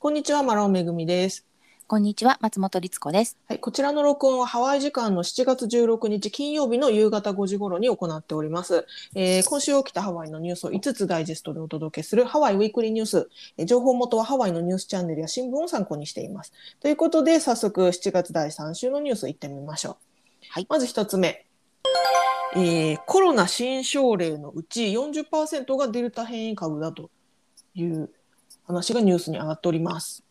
こんにちは、マラオめぐみです。こんにちは、松本律子です。はい、こちらの録音はハワイ時間の7月16日金曜日の夕方5時頃に行っております。えー今週起きたハワイのニュースを5つダイジェストでお届けするハワイウィークリーニュース。えー情報元はハワイのニュースチャンネルや新聞を参考にしています。ということで、早速7月第3週のニュース行ってみましょう。はいまず1つ目。えーコロナ新症例のうち40%がデルタ変異株だという話がニュースに上がっております。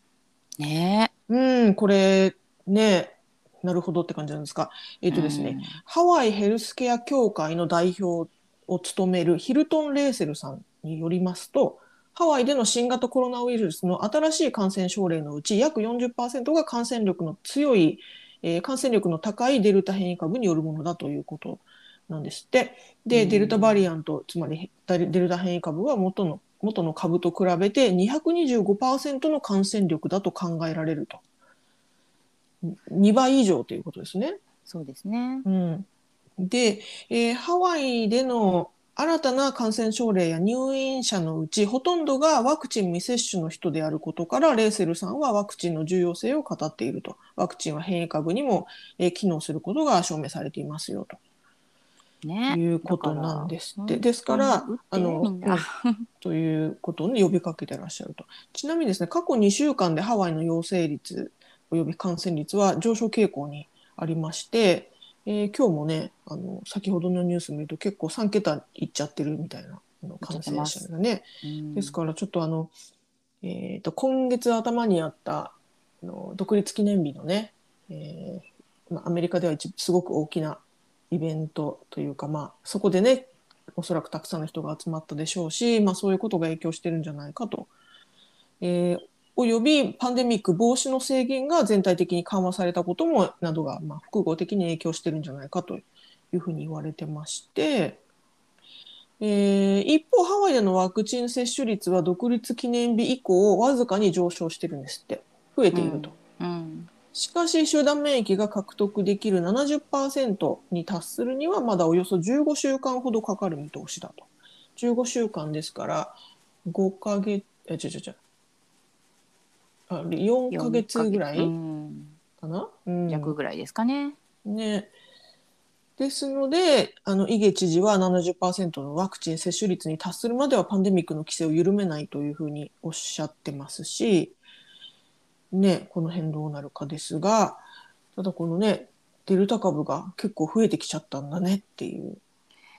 ねうん、これね、なるほどって感じなんですか。ええ。っ、とですね、ハワイヘルスケア協会の代表を務めるヒルトン・レーセルさんによりますと、ハワイでの新型コロナウイルスの新しい感染症例のうち約40%が感染力の強い、えー感染力の高いデルタ変異株によるものだということなんですって。で、うんデルタバリアント、つまりデルタ変異株は元の元の株と比べて225%の感染力だと考えられると。2倍以上ということですね。そうですね。うん、で、えーハワイでの新たな感染症例や入院者のうちほとんどがワクチン未接種の人であることからレーセルさんはワクチンの重要性を語っているとワクチンは変異株にも、えー機能することが証明されていますよとね。いうことなんですって。だですからうんあの。ということを、ね、呼びかけてらっしゃると。ちなみにですね過去2週間でハワイの陽性率および感染率は上昇傾向にありまして、えー今日もねあの先ほどのニュース見ると結構3桁いっちゃってるみたいな感染者がね。うん。ですからちょっとあの、えー、と今月頭にあったあの独立記念日のね、えーまあ、アメリカでは一すごく大きなイベントというか、まあ、そこでねおそらくたくさんの人が集まったでしょうし、まあ、そういうことが影響してるんじゃないかと。えーおよびパンデミック防止の制限が全体的に緩和されたこともなどが、まあ、複合的に影響してるんじゃないかというふうに言われてまして、えー一方ハワイでのワクチン接種率は独立記念日以降わずかに上昇してるんですって増えていると。うん。しかし集団免疫が獲得できる70%に達するにはまだおよそ15週間ほどかかる見通しだと。15週間ですから5ヶ月、え、ちょちょちょ。あ4ヶ月ぐらいうんかな、うん弱ぐらいですかね。ね。ですので、あの、イゲ知事は70%のワクチン接種率に達するまではパンデミックの規制を緩めないというふうにおっしゃってますし、ね、この辺どうなるかですが、ただこのね、デルタ株が結構増えてきちゃったんだねっていう。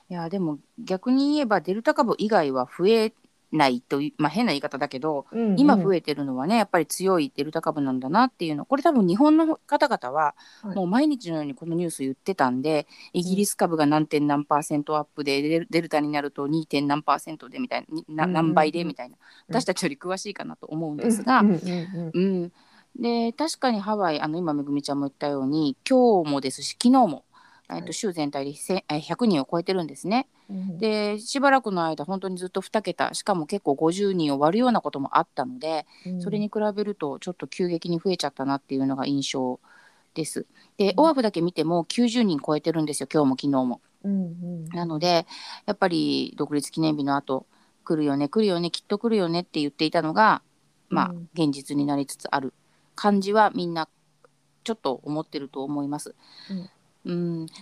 いや、でも逆に言えばデルタ株以外は増えないという、まあ変な言い方だけど、今増え、えてるのはね、やっぱり強いデルタ株なんだなっていうの。これ多分日本の方々ははいもう毎日のようにこのニュース言ってたんで、イギリス株が何点何パーセントアップで、デルタになると 2. 点何パーセントでみたいな、何倍でみたいな。うん私たちより詳しいかなと思うんですが、うんうんうんうん、で確かにハワイあの今めぐみちゃんも言ったように今日もですし昨日も、えっはいと週全体でせえ100人を超えてるんですね。うんでしばらくの間本当にずっと2桁しかも結構50人を割るようなこともあったのでうんそれに比べるとちょっと急激に増えちゃったなっていうのが印象です。でうんオアフだけ見ても90人超えてるんですよ今日も昨日も。うんうんなのでやっぱり独立記念日の後来るよね来るよねきっと来るよねって言っていたのがまあうん現実になりつつある感じはみんなちょっと思ってると思います。うん、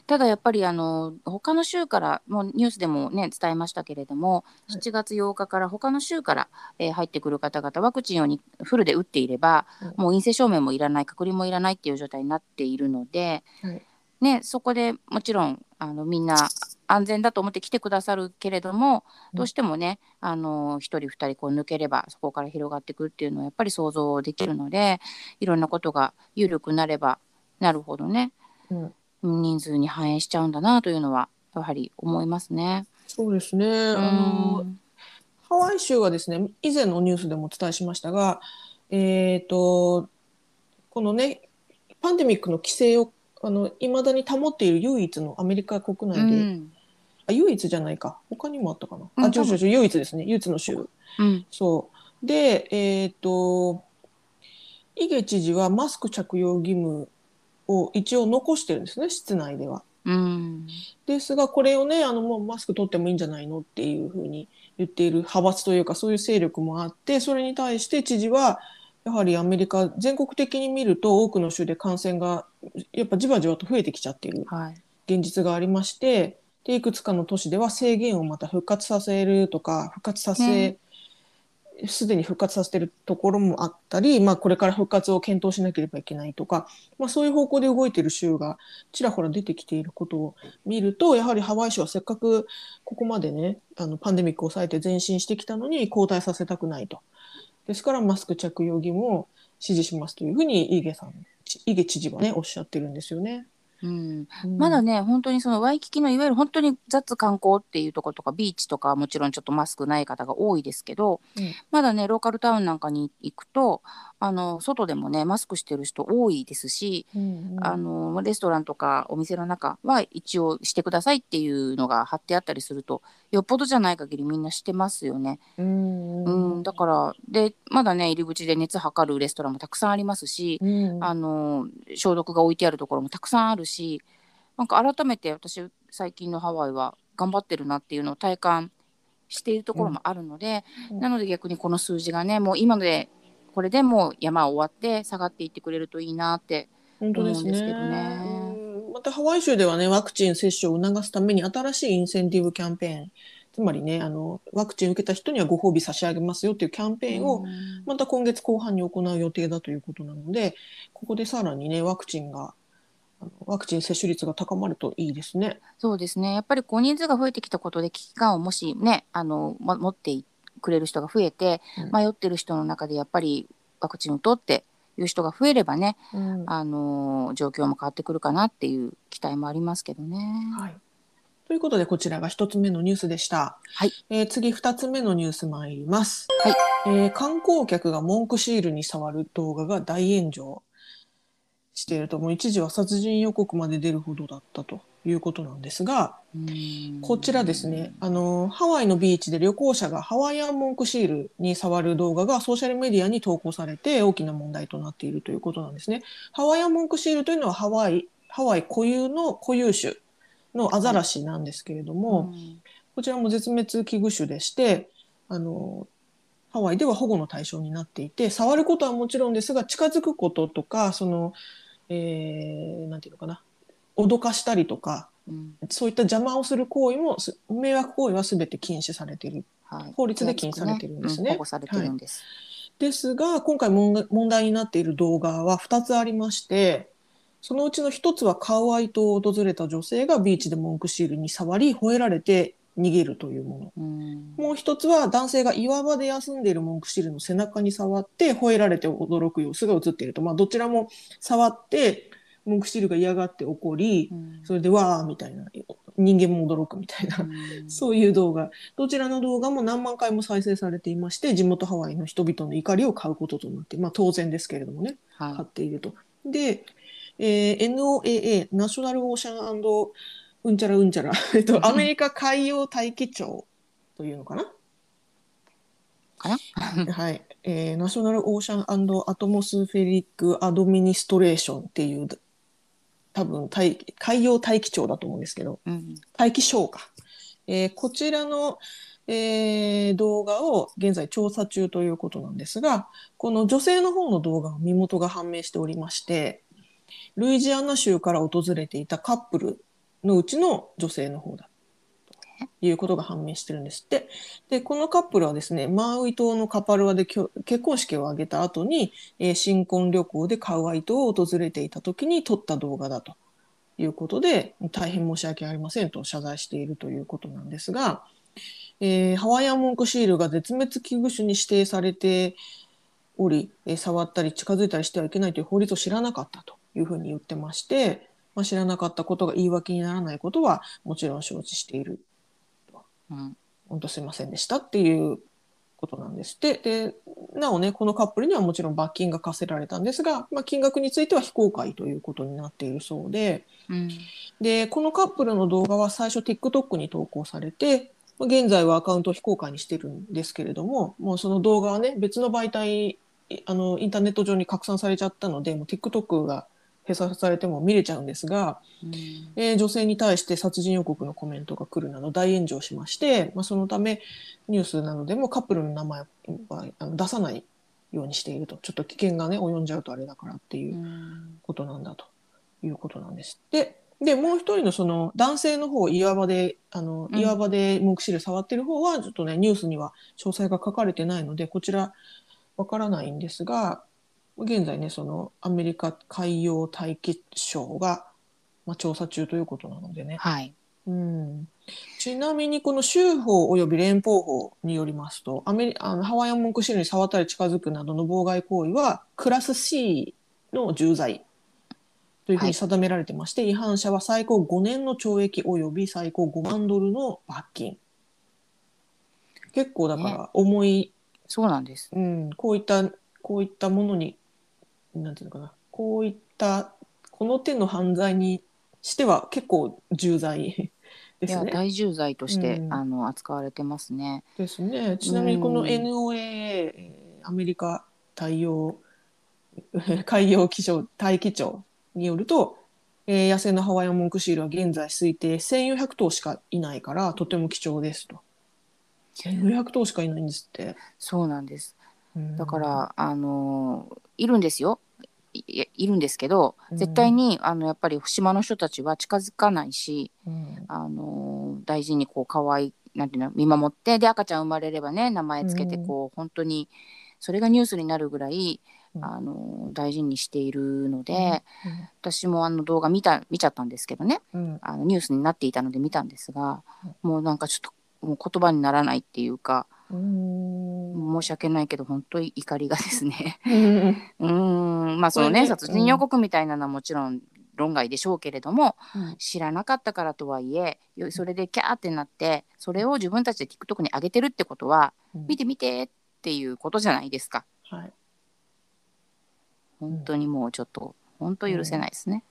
ただやっぱりあの他の州からもうニュースでもね伝えましたけれども、はい。7月8日から他の州から、えー入ってくる方々ワクチンをにフルで打っていれば、うん。もう陰性証明もいらない隔離もいらないっていう状態になっているので、はい。ね、そこでもちろんあのみんな安全だと思って来てくださるけれども、うん。どうしてもねあの1人2人こう抜ければそこから広がっていくっていうのはやっぱり想像できるのでいろんなことが緩くなればなるほどね。うん人数に反映しちゃうんだなというのはやはり思いますね。そうですね。あのうんハワイ州はですね、以前のニュースでもお伝えしましたが、えっ、と、このね、パンデミックの規制を、あの、未だに保っている唯一のアメリカ国内で、うんあ、唯一じゃないか。他にもあったかな。あ、うん違う違う違う、唯一ですね。唯一の州。うんそう。で、えっ、と、イゲ知事はマスク着用義務を一応残してるんですね、室内では。うんですが、これをね、あの、もうマスク取ってもいいんじゃないのっていうふうに言っている派閥というか、そういう勢力もあって、それに対して知事は、やはりアメリカ全国的に見ると多くの州で感染がやっぱじわじわと増えてきちゃっているはい。現実がありましてでいくつかの都市では制限をまた復活させるとか復活させすで、に復活させてるところもあったり、まあ、これから復活を検討しなければいけないとか、まあ、そういう方向で動いてる州がちらほら出てきていることを見るとやはりハワイ州はせっかくここまでねあのパンデミックを抑えて前進してきたのに後退させたくないと。ですからマスク着用義務を支持しますというふうにイゲさんイゲ知事はねおっしゃってるんですよね。うん。うんまだね、本当にそのワイキキのいわゆる本当に雑観光っていうところとかビーチとかはもちろんちょっとマスクない方が多いですけど、うんまだねローカルタウンなんかに行くとあの外でもねマスクしてる人多いですし、うんうん。あのレストランとかお店の中は一応してくださいっていうのが貼ってあったりするとよっぽどじゃない限りみんなしてますよね。うんうん、だからでまだね入り口で熱測るレストランもたくさんありますし、うん。あの消毒が置いてあるところもたくさんあるしなんか改めて私最近のハワイは頑張ってるなっていうのを体感しているところもあるので、うん。なので逆にこの数字がねもう今のでこれでもう山終わって下がっていってくれるといいなって本当ですね。思うんですけどね。うんまたハワイ州ではねワクチン接種を促すために新しいインセンティブキャンペーンつまりねあのワクチン受けた人にはご褒美差し上げますよっていうキャンペーンをうん。また今月後半に行う予定だということなのでここでさらにねワクチンがワクチン接種率が高まるといいですね。そうですね。やっぱりこう人数が増えてきたことで危機感をもしねあの、ま、持ってくれる人が増えて、うん迷ってる人の中でやっぱりワクチンを取っていう人が増えればね、うんあの状況も変わってくるかなっていう期待もありますけどね。はい。ということで、こちらが一つ目のニュースでした。はい。えー次、二つ目のニュース参ります。はい。えー観光客が文句シールに触る動画が大炎上していると、もう一時は殺人予告まで出るほどだったということなんですが、うんこちらですね、あの、ハワイのビーチで旅行者がハワイアン文句シールに触る動画がソーシャルメディアに投稿されて大きな問題となっているということなんですね。ハワイアン文句シールというのはハワイ、ハワイ固有の固有種のアザラシなんですけれども、うんこちらも絶滅危惧種でして、あの、ハワイでは保護の対象になっていて、触ることはもちろんですが、近づくこととか、その、えー、なんていうのかな、脅かしたりとか、うんそういった邪魔をする行為も、す迷惑行為は全て禁止されている。はい法律で禁止されてるんですねう保護されてるんです。ですが、今回問題問題になっている動画は2つありまして、そのうちの1つはカウアイ島を訪れた女性がビーチで文句シールに触り、吠えられて逃げるというもの。うんもう一つは男性が岩場で休んでいる文句シールの背中に触って吠えられて驚く様子が映っていると。まあどちらも触って文句シールが嫌がって怒りう、ん。それでわーみたいな、人間も驚くみたいな、うん。そういう動画。どちらの動画も何万回も再生されていまして、地元ハワイの人々の怒りを買うこととなって、まあ当然ですけれどもね、買はっていると。で、えー NOAA、ナショナルオーシャンうんちゃらうんちゃら、えっと、アメリカ海洋大気庁というのかな？かな？はい、えーナショナルオーシャンアトモスフェリックアドミニストレーションっていう多分大気海洋大気庁だと思うんですけど。うん。大気省か、えーこちらの、えー動画を現在調査中ということなんですがこの女性の方の動画の身元が判明しておりましてルイジアナ州から訪れていたカップルのうちの女性の方だということが判明してるんですって。で、このカップルはですね、マウイ島のカパルアで結婚式を挙げた後に、えー新婚旅行でカウアイ島を訪れていた時に撮った動画だということで、大変申し訳ありませんと謝罪しているということなんですが、えーハワイアンモンクシールが絶滅危惧種に指定されており、えー触ったり近づいたりしてはいけないという法律を知らなかったというふうに言ってまして、まあ、知らなかったことが言い訳にならないことはもちろん承知している。うん。本当すいませんでしたっていうことなんです。って。で、なおね、このカップルにはもちろん罰金が課せられたんですが、まあ、金額については非公開ということになっているそうで、うん。で、このカップルの動画は最初 TikTok に投稿されて、まあ現在はアカウントを非公開にしてるんですけれども、もうその動画はね、別の媒体、あの、インターネット上に拡散されちゃったので、もう TikTok が閉鎖されても見れちゃうんですが、うん。えー女性に対して殺人予告のコメントが来るなど大炎上しまして、まあ、そのためニュースなどでもカップルの名前はあの出さないようにしていると。ちょっと危険がね及んじゃうとあれだからっていううん。ことなんだということなんです。って。でもう一人のその男性の方岩場であのうん。岩場で目視で触ってる方はちょっとねニュースには詳細が書かれてないのでこちらわからないんですが現在ねそのアメリカ海洋大気省が、まあ、調査中ということなのでね、はい。うん、ちなみにこの州法及び連邦法によりますとアメリあのハワイアンモンクシールに触ったり近づくなどの妨害行為はクラス C の重罪というふうに定められてまして、違反者は最高5年の懲役及び最高5万ドルの罰金。結構だから重い、そうなんです。うん、こういったこういったものになんていうのかなこういったこの手の犯罪にしては結構重罪 でいやすね。大重罪として、うんあの扱われてますね。ですね。ちなみにこのうん NOAA、えーアメリカ太陽 海洋気象大気庁によると、えー野生のハワイアンモンクシールは現在推定1400頭しかいないからとても貴重ですと。1400頭しかいないんですって。そうなんです。うんだから、あのいるんですよ。いいるんですけどうん。絶対にあのやっぱり島の人たちは近づかないし、うん。あの大事にこう可愛いなんていうの見守ってで赤ちゃん生まれればね名前つけてうん。こう、本当にそれがニュースになるぐらい、うん。あの大事にしているので、私もあの動画見た見ちゃったんですけどねうん。あのニュースになっていたので見たんですがうん。もうなんかちょっともう言葉にならないっていうかうん申し訳ないけど本当に怒りがですね。うん。まあそのね殺人予告みたいなのはもちろん論外でしょうけれども、うん。知らなかったからとはいえよそれでキャーってなってそれを自分たちで TikTok に上げてるってことは見て見てっていうことじゃないですか。はい。本当にもうちょっと本当許せないですね。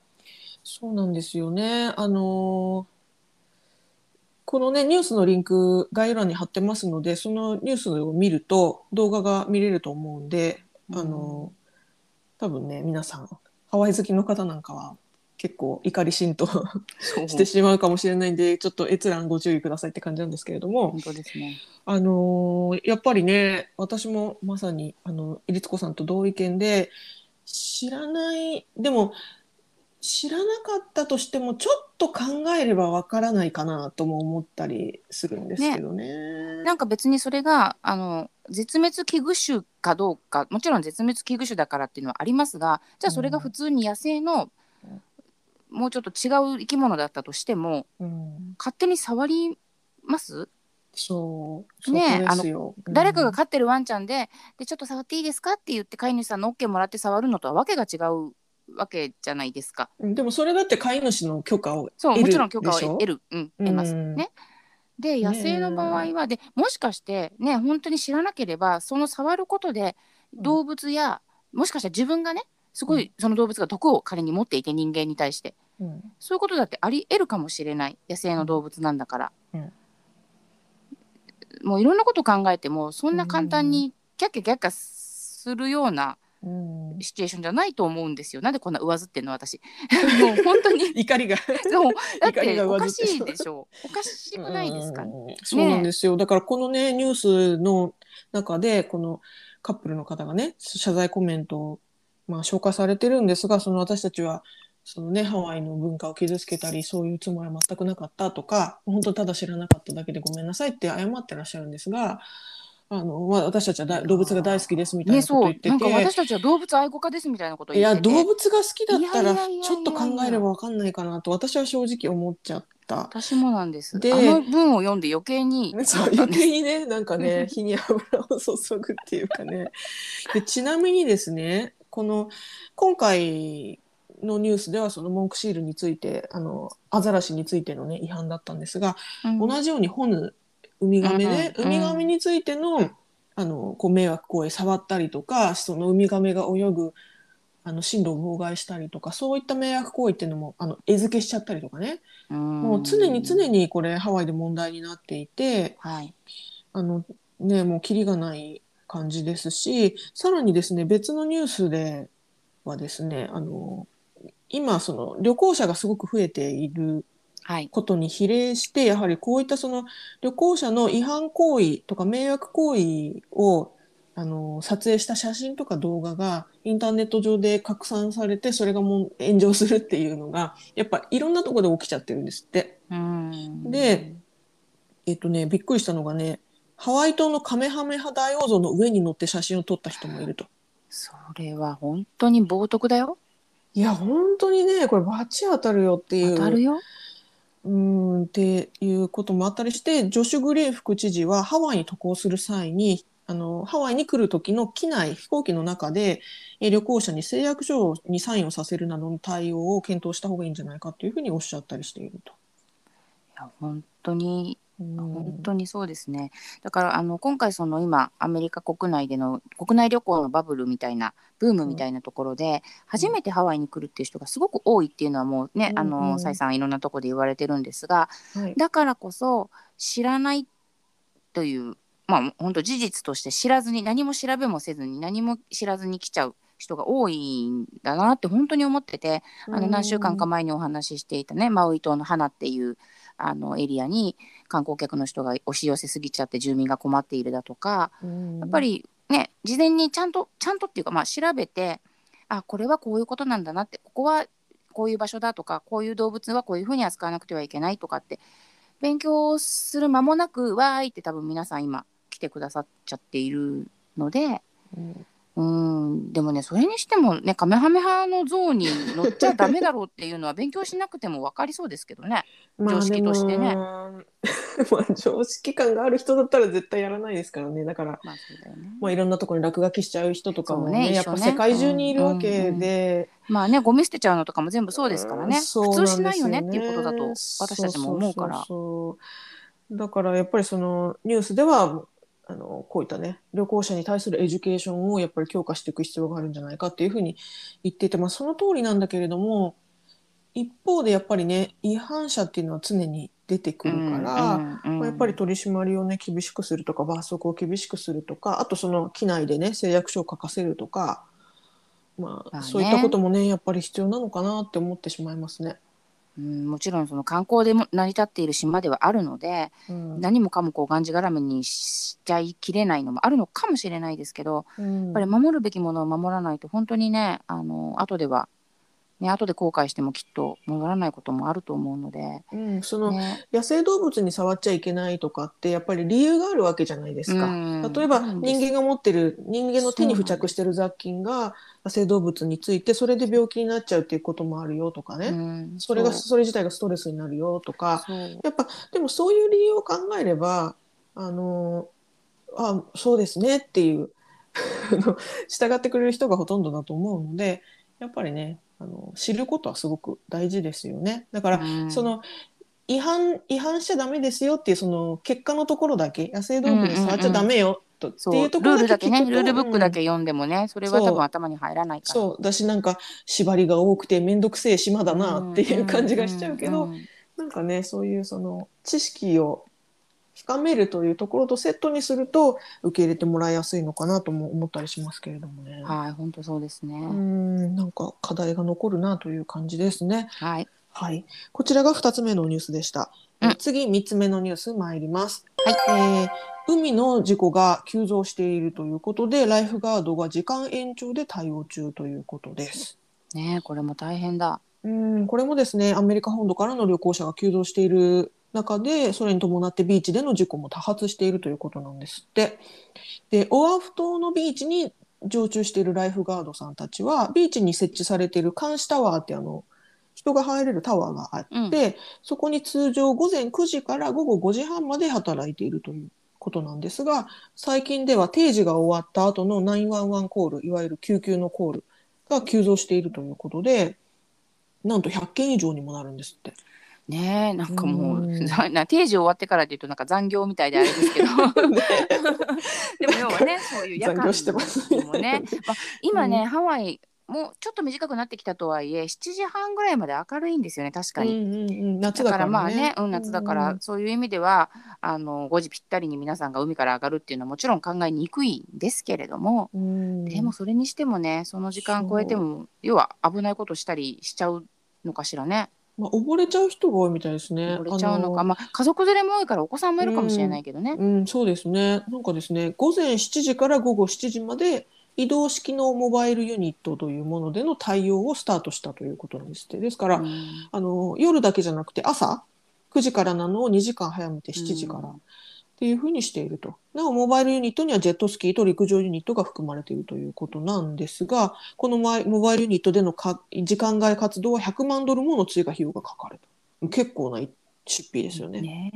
そうなんですよね。あのーこのね、ニュースのリンク概要欄に貼ってますので、そのニュースを見ると動画が見れると思うんで、あのー多分ね、皆さん、ハワイ好きの方なんかは結構怒り浸透 してしまうかもしれないんで、ちょっと閲覧ご注意くださいって感じなんですけれども、本当ですね。あのーやっぱりね、私もまさに、あの、いりつこさんと同意見で、知らない、でも、知らなかったとしても、ちょっと考えればわからないかなとも思ったりするんですけどね。なんか別にそれがあの絶滅危惧種かどうかもちろん絶滅危惧種だからっていうのはありますがじゃあそれが普通に野生の、もうちょっと違う生き物だったとしてもうん、勝手に触ります？そう、ねえですよ。うん。誰かが飼ってるワンちゃんででちょっと触っていいですか？って言って飼い主さんの OK もらって触るのとはわけが違うわけじゃないですか。うんでもそれだって飼い主の許可をそうもちろん許可を得る、うん、得ます。うん。ね。で野生の場合は、でもしかしてね本当に知らなければその触ることでうん。動物や、もしかしたら自分がねすごいその動物が毒を仮に持っていて人間に対して。うん。そういうことだってあり得るかもしれない。野生の動物なんだから、うん。もういろんなこと考えてもそんな簡単にキャッキャキャッキャするようなうんシチュエーションじゃないと思うんですよ。なんでこんな上ずってんの私。もう本当に。怒りが。でもだっ怒りがておかしいでしょ。おかしくないですか、うんそうなんですよ。だからこのね、ニュースの中で、このカップルの方がね、謝罪コメントを、まあ、紹介されてるんですが、その私たちは、そのね、ハワイの文化を傷つけたり、そういうつもりは全くなかったとか、本当ただ知らなかっただけでごめんなさいって謝ってらっしゃるんですが、あの、まあ、私たちはだ動物が大好きですみたいねなことをそう。言ってて、なんか私たちは動物愛護家ですみたいなことをいや、言ってて。動物が好きだったら、ちょっと考えればわかんないかなと、私は正直思っちゃった。私もなんです。であの文を読んで余計に そう余計にねなんかね 火に油を注ぐっていうかね。でちなみにですねこの今回のニュースではそのモンクシールについてあのアザラシについてのね違反だったんですが、うん。同じようにホヌウミガメね、うんうんウミガメについてのあのこう迷惑行為触ったりとかそのウミガメが泳ぐあの進路を妨害したりとかそういった迷惑行為っていうのもあの餌付けしちゃったりとかね、もう常に常にこれハワイで問題になっていてはい。あのねもうキリがない感じですしさらにですね別のニュースではですねあの今その旅行者がすごく増えているはいことに比例してやはりこういったその旅行者の違反行為とか迷惑行為をあの撮影した写真とか動画がインターネット上で拡散されてそれがもう炎上するっていうのがやっぱいろんなところで起きちゃってるんですって。うんでえっとねびっくりしたのがねハワイ島のカメハメハ大王像の上に乗って写真を撮った人もいると。それは本当に冒涜だよ。いや本当にねこれ罰当たるよっていう当たるよ。うんっていうこともあったりしてジョシュ・グレー副知事はハワイに渡航する際にあのハワイに来る時の機内飛行機の中でえ旅行者に誓約書にサインをさせるなどの対応を検討した方がいいんじゃないかというふうにおっしゃったりしていると。いや本当に本当にそうですね。だからあの今回その今アメリカ国内での国内旅行のバブルみたいなブームみたいなところで、初めてハワイに来るっていう人がすごく多いっていうのはもうね、あうんうん。のサイさんいろんなところで言われてるんですが、はい。だからこそ知らないというまあ本当事実として知らずに何も調べもせずに何も知らずに来ちゃう人が多いんだなって本当に思っててあの何週間か前にお話ししていたねマウイ島の花っていうあのエリアに観光客の人が押し寄せすぎちゃって住民が困っているだとかうんやっぱりね事前にちゃんとちゃんとっていうかまあ調べてあこれはこういうことなんだなってここはこういう場所だとかこういう動物はこういうふうに扱わなくてはいけないとかって勉強する間もなくわーいって多分皆さん今来てくださっちゃっているのでうんうんでもねそれにしてもねカメハメハの像に乗っちゃダメだろうっていうのは勉強しなくても分かりそうですけどね。まあ常識としてね。まあ常識感がある人だったら絶対やらないですからね。だから、まあね。まあ、いろんなところに落書きしちゃう人とかもそうねやっぱ世界中にいるわけうんで、まあねゴミ捨てちゃうのとかも全部そうですからね。普通しないよねっていうことだと私たちも思うから。だからやっぱりそのニュースではあのこういったね旅行者に対する education をやっぱり強化していく必要があるんじゃないかっていうふうに言っていて、まあ、その通りなんだけれども一方でやっぱりね違反者っていうのは常に出てくるから、うんうんまあ、やっぱり取り締まりをね厳しくするとか罰則を厳しくするとかあとその機内でね誓約書を書かせるとか、まあまあね。そういったこともねやっぱり必要なのかなって思ってしまいますね。うんもちろんその観光でも成り立っている島ではあるので、うん。何もかもこうがんじがらめにしちゃいきれないのもあるのかもしれないですけど、うん。やっぱり守るべきものを守らないと本当にねあの後ではね後で後悔してもきっと戻らないこともあると思うので、うん、そのね、野生動物に触っちゃいけないとかってやっぱり理由があるわけじゃないですか。うん。例えば人間が持ってる人間の手に付着してる雑菌が野生動物についてそれで病気になっちゃうっていうこともあるよとかね、うんそれがそれ自体がストレスになるよとか。やっぱでもそういう理由を考えればあのあそうですねっていう 従ってくれる人がほとんどだと思うのでやっぱりねあの知ることはすごく大事ですよね。だから、うん。その違反違反しちゃダメですよっていうその結果のところだけ野生動物に触っちゃダメよと、っていうとこルーろルだけね。ルールブックだうんけ読んでもね、それは多分頭に入らないから。そう。だしなんか縛りが多くて面倒くせえ島だなっていう感じがしちゃうけど、んんんなんかねそういうその知識を深めるというところとセットにすると受け入れてもらいやすいのかなとも思ったりしますけれどもね。はい、本当そうですね。うんなんか課題が残るなという感じですね。はい。はい、こちらが2つ目のニュースでした。うんえ次3つ目のニュース参ります。はいえー海の事故が急増しているということで、ライフガードが時間延長で対応中ということです。ねこれも大変だ。うん、これもですね、アメリカ本土からの旅行者が急増している中で、それに伴ってビーチでの事故も多発しているということなんですって。で、オアフ島のビーチに常駐しているライフガードさんたちは、ビーチに設置されている監視タワーってあの、人が入れるタワーがあって、そこに通常午前9時から午後5時半まで働いているということなんですが、最近では定時が終わった後の911コール、いわゆる救急のコールが急増しているということで、なんと100件以上にもなるんですって。ねなんかもう、うん。なな定時終わってからっていうとなんか残業みたいであれですけど。でも 要はねそういう夜間残業してますにもね、まあ、今ね、うんハワイもうちょっと短くなってきたとはいえ7時半ぐらいまで明るいんですよね確かに。うんうんうん、夏だかだから。まあね、うん、夏だから、うんそういう意味ではあの5時ぴったりに皆さんが海から上がるっていうのはもちろん考えにくいんですけれども、うん。でもそれにしてもねその時間超えても要は危ないことしたりしちゃうのかしらね。まあ、溺れちゃう人が多いみたいですね。溺れちゃうのか、あまあ、家族連れも多いからお子さんもいるかもしれないけどね。うん、そうですね。なんかですね、午前7時から午後7時まで移動式のモバイルユニットというものでの対応をスタートしたということなんですって。ですから、うんあの夜だけじゃなくて朝9時からなのを2時間早めて7時からうんっていうふうにしていると。なおモバイルユニットにはジェットスキーと陸上ユニットが含まれているということなんですがこのモバイルユニットでのか時間外活動は100万ドルもの追加費用がかかると。結構な出費ですよね。ね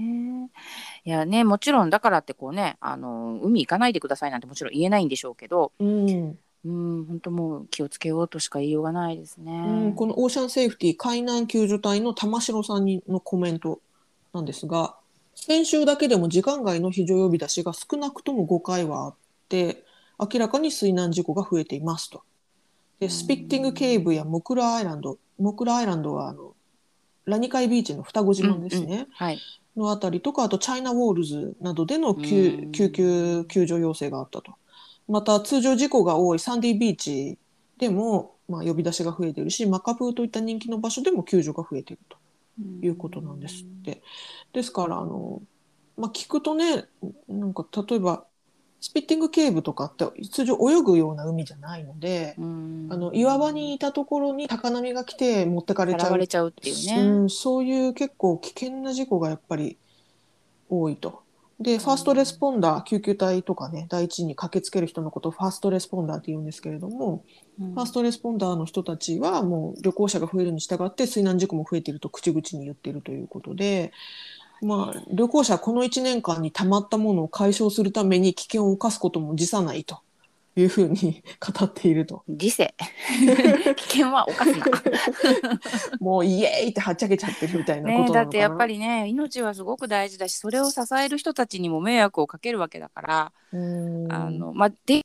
えいやねもちろんだからってこうねあの海行かないでくださいなんてもちろん言えないんでしょうけどうんうん本当もう気をつけようとしか言いようがないですね。うん、このオーシャンセーフティ海難救助隊の玉城さんにのコメントなんですが先週だけでも時間外の非常呼び出しが少なくとも5回はあって明らかに水難事故が増えていますと。でスピッティングケーブやモクラアイランドモクラアイランドはあのラニカイビーチの双子島ですね、はい、のあたりとかあとチャイナウォールズなどでの救急救助要請があったと。また通常事故が多いサンディビーチでも、まあ、呼び出しが増えているしマカプーといった人気の場所でも救助が増えているということなんですって。ですからあの、まあ、聞くとねなんか例えばSpitting Cave とかって通常泳ぐような海じゃないので、うんあの岩場にいたところに高波が来て持ってかれちゃうれちゃうっていうね。うん、そういう結構危険な事故がやっぱり多いと。で、 first responder、救急隊とかね、第一に駆けつける人のことを first responder って言うんですけれども、うん。 first responder の人たちはもう旅行者が増えるに従って水難事故も増えていると口々に言っているということで、まあ、旅行者はこの1年間に溜まったものを解消するために危険を冒すことも辞さないというふうに 語っていると。時世 危険は犯すな。もうイエーイってはっちゃけちゃってるみたいなことだってやっぱりね命はすごく大事だしそれを支える人たちにも迷惑をかけるわけだから、うんあのまあで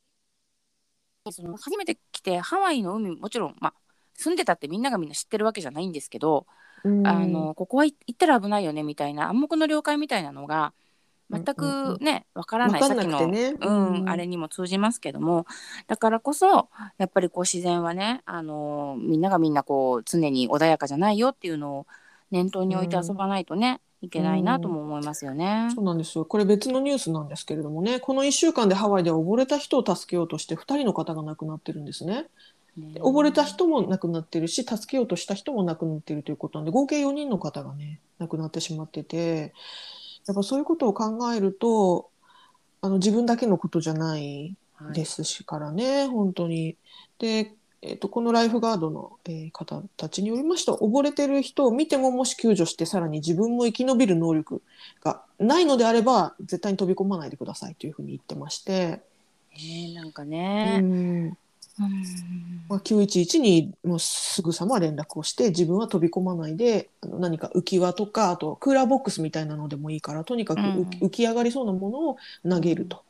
その初めて来てハワイの海もちろん、まあ、住んでたってみんながみんな知ってるわけじゃないんですけど、うんあのここは行ったら危ないよねみたいな暗黙の了解みたいなのが全くねわからないさっきの、うんうんあれにも通じますけどもだからこそやっぱりこう自然はねあのみんながみんなこう常に穏やかじゃないよっていうのを念頭に置いて遊ばないとね、いけないなとも思いますよね。そうなんですよ。これ別のニュースなんですけれどもね、この1週間でハワイでは溺れた人を助けようとして2人の方が亡くなってるんですね。ねで溺れた人も亡くなってるし、助けようとした人も亡くなってるということなんで、合計4人の方がね、亡くなってしまってて、やっぱそういうことを考えると、あの自分だけのことじゃないはい。ですしからね、本当に。で、えっとこのライフガードの、えー方たちによりますと溺れてる人を見てももし救助してさらに自分も生き延びる能力がないのであれば絶対に飛び込まないでくださいというふうに言ってまして、ねなんかうね、んうんまあ、911にもうすぐさま連絡をして自分は飛び込まないであの何か浮き輪とかあとクーラーボックスみたいなのでもいいからとにかく浮き,、上がりそうなものを投げると。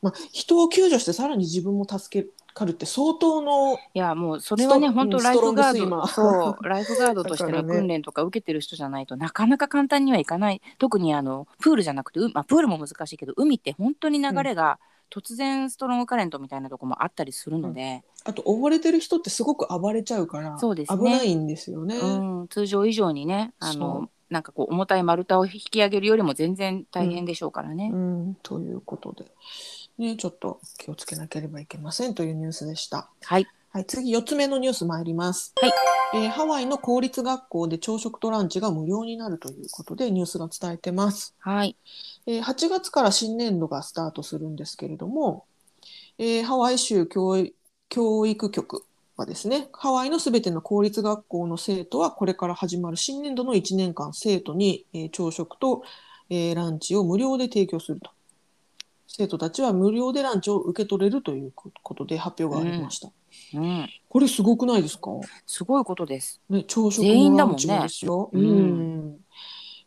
まあ、人を救助してさらに自分も助かるって相当のいやもうそれはね本当ライフガードそう ライフガードとしての訓練とか受けてる人じゃないとなかなか簡単にはいかない。特にあのプールじゃなくて、うまあ、プールも難しいけど海って本当に流れが突然ストロングカレントみたいなとこもあったりするので、あと溺れてる人ってすごく暴れちゃうからそうですね。危ないんですよね。うん。通常以上にねあそのなんかこう重たい丸太を引き上げるよりも全然大変でしょうからね。うん、ということで、ね、ちょっと気をつけなければいけませんというニュースでした。はいはい、次4つ目のニュース参ります、はいえーハワイの公立学校で朝食とランチが無料になるということでニュースが伝えてます。はいえー8月から新年度がスタートするんですけれども、えーハワイ州教育教育局はですね、ハワイのすべての公立学校の生徒はこれから始まる新年度の1年間生徒に、えー朝食と、えーランチを無料で提供すると。生徒たちは無料でランチを受け取れるということで発表がありました。うん、これすごくないですか？すごいことです。ね、朝食もんねもランチもですよ。うんうん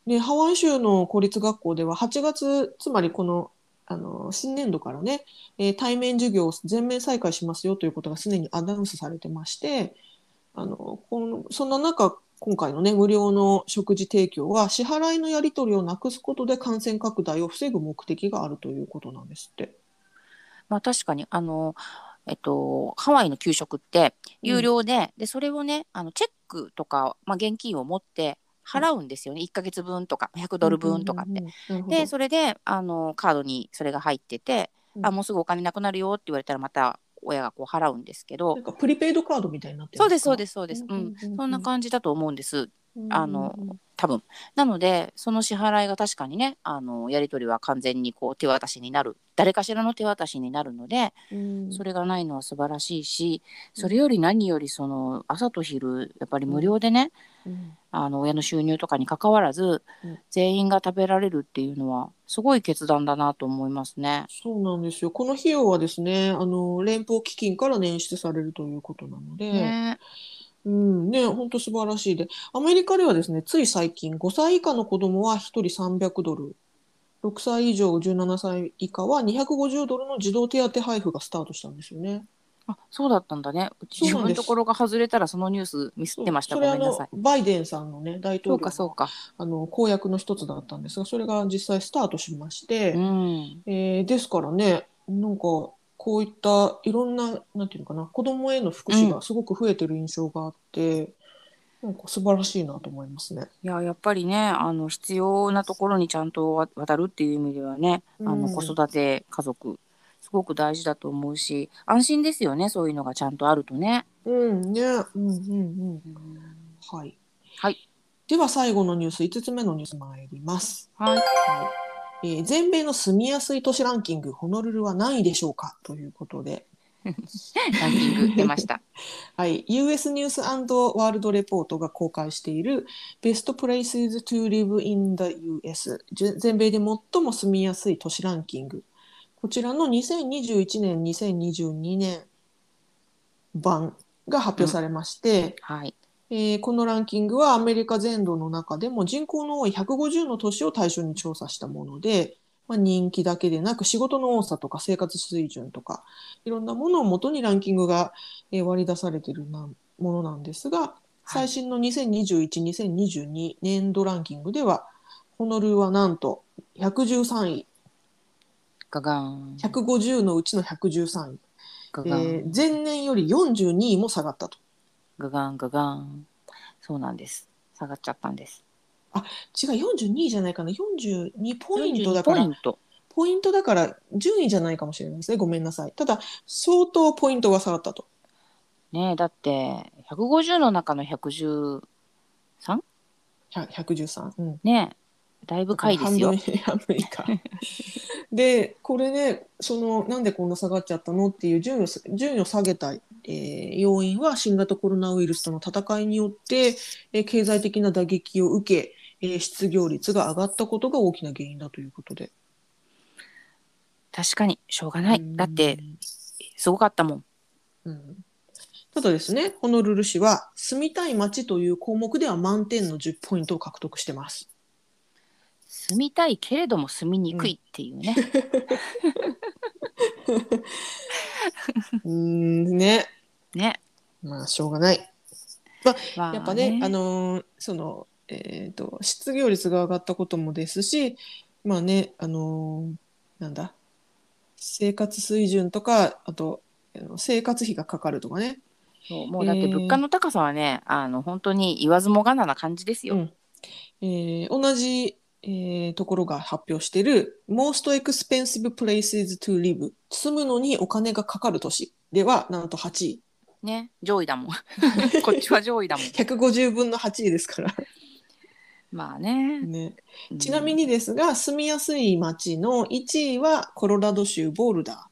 でハワイ州の公立学校では8月つまりこのあの新年度からね、えー対面授業を全面再開しますよということがすでにアナウンスされてましてあのこのそんな中今回のね無料の食事提供は支払いのやり取りをなくすことで感染拡大を防ぐ目的があるということなんですって。まあ確かにあのえっと、ハワイの給食って有料で,、でそれをねあのチェックとか、まあ、現金を持って払うんですよね、1ヶ月分とか100ドル分とかって。うんうんうん。でそれであのカードにそれが入ってて、うんあもうすぐお金なくなるよって言われたらまた親がこう払うんですけど。なんかプリペイドカードみたいになってるそうですそうでですそうです、うん。うんうんうんそんな感じだと思うんですす。あの多分。なのでその支払いが確かにねあのやり取りは完全にこう手渡しになる。誰かしらの手渡しになるのでそれがないのは素晴らしいしそれより何よりその朝と昼やっぱり無料でね、あの親の収入とかに関わらず、うん。全員が食べられるっていうのはすごい決断だなと思いますね。そうなんですよ。この費用はですね、あの連邦基金から捻出されるということなので、ねうんね、本当素晴らしいで、アメリカではですね、つい最近5歳以下の子供は1人300ドル、6歳以上17歳以下は250ドルの児童手当配布がスタートしたんですよね。あそうだったんだね。うち自分のところが外れたらそのニュースミスってました。それあ。バイデンさんのね大統領のかそうか。あの公約の一つだったんですが、それが実際スタートしまして、うん。えーですからね、なんかこういったいろんな、なんていうのかな、子供への福祉がすごく増えてる印象があって、なんか素晴らしいなと思いますね。いややっぱりねあの必要なところにちゃんとわ渡るっていう意味ではね、あうんの子育て家族すごく大事だと思うし安心ですよねそういうのがちゃんとあるとね。うんね、うんうんうん。はい。はい。では最後のニュース、5つ目のニュース参ります。はい。えー全米の住みやすい都市ランキング、ホノルルは何位でしょうかということで、ランキング出ました。はい、US ニュースワールドレポートが公開している Best Places to Live in the US 全米で最も住みやすい都市ランキング。こちらの2021年2022年版が発表されまして、はい。えーこのランキングはアメリカ全土の中でも人口の多い150の都市を対象に調査したもので、まあ、人気だけでなく仕事の多さとか生活水準とかいろんなものをもとにランキングが、えー割り出されているなものなんですが最新の2021-2022年度ランキングではホノルルはなんと113位ガガン。150のうちの113位、え。ー前年より42位も下がったと。ガガンガガン。そうなんです。下がっちゃったんです。違う42位じゃないかな42ポイントだ42からポイント。ポイントだから順位じゃないかもしれないですね。ごめんなさい。ただ、相当ポイントが下がったと。ねえだって150の中の113 100 113。うん。ねえだいぶ下位ですよ半。分以下。で、これね、その、なんでこんな下がっちゃったのっていう順位を順位を下げた、えー要因は新型コロナウイルスとの戦いによって、えー経済的な打撃を受け、えー失業率が上がったことが大きな原因だということで。確かにしょうがない。だってすごかったもん。うんただですね、ホノルル市は住みたい街という項目では満点の10ポイントを獲得してます。住みたいけれども住みにくいっていうね。うーんね、ね。まあしょうがない。まあやっぱね、あのーその、えっ、と、失業率が上がったこともですし、まあね、あのーなんだ、生活水準とか、あと、あの生活費がかかるとかね。そうもうだって物価の高さはね、あの本当に言わずもがなな感じですよ。うんえー同じ、えーところが発表している Most Expensive Places to Live 住むのにお金がかかる都市ではなんと8位。ね上位だもん。こっちは上位だもん。150分の8位ですから、まあね。ね、うん。ちなみにですが住みやすい街の1位はコロラド州ボルダ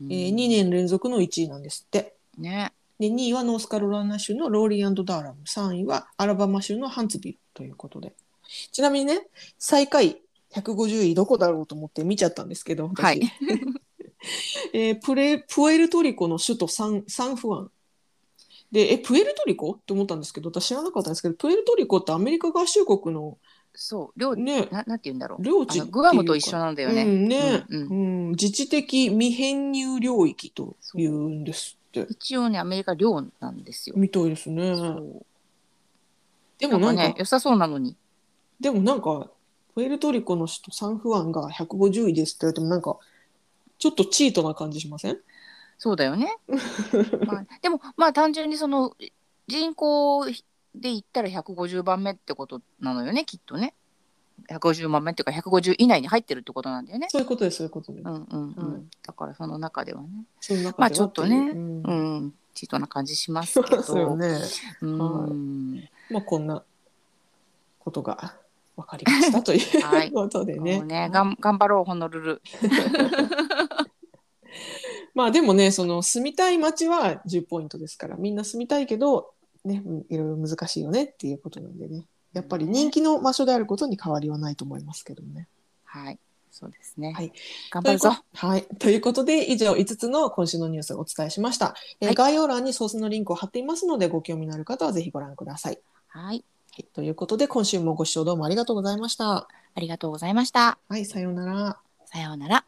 うん。ー、え2年連続の1位なんですって。ね。で2位はノースカロライナ州のローリーダーラム。3位はアラバマ州のハンツビルということでちなみにね最下位150位どこだろうと思って見ちゃったんですけど私はい。えープレプエルトリコの首都サンサンフアンでえプエルトリコ？って思ったんですけど私知らなかったんですけどプエルトリコってアメリカ合衆国のそう領ねななんて言うんだろう。領地グアムと一緒なんだよね。うんね、ううんん自治的未編入領域というんですって一応ねアメリカ領なんですよ。みたいですねでもなんかね良さそうなのに。でもなんかプエルトリコの首都サンフアンが150位ですって言われてもなんかちょっとチートな感じしません？そうだよね。まあ、でもまあ単純にその人口で言ったら150番目ってことなのよねきっとね。150番目っていうか150以内に入ってるってことなんだよね。そういうことですそういうことです。うんうんうん。はいだからその中ではね。まあちょっとねうんうん。チートな感じしますけど。そうよね。うん。まあこんなことが分かりました という、はいことでね。もうねがん頑張ろうホノルル。まあでもねその住みたい街は10ポイントですからみんな住みたいけどねうんいろいろ難しいよねっていうことなんでねやっぱり人気の場所であることに変わりはないと思いますけどね。はい。そうですね。はい頑張るぞ。というこはい。ということで、以上5つの今週のニュースをお伝えしました。えーはい概要欄にソースのリンクを貼っていますので、ご興味のある方はぜひご覧ください。はい。はい、ということで、今週もご視聴どうもありがとうございました。ありがとうございました。はい、さようなら。さようなら。